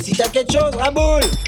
Si t'as quelque chose, raboule.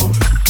She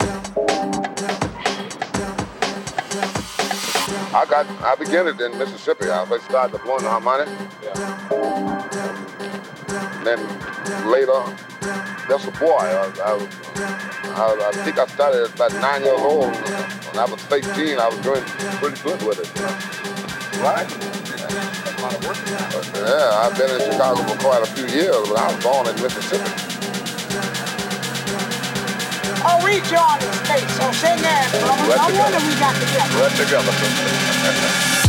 in Mississippi. I first started blowing the harmonic. Yeah. then later, just a boy. I, I, I, I, think I started at about nine years old. When I was 18, I was doing pretty good with it. Right? Yeah, I've been in Chicago for quite a few years, but I was born in Mississippi. We joined the state, so sing that, brother. Right no wonder we got together. Right together.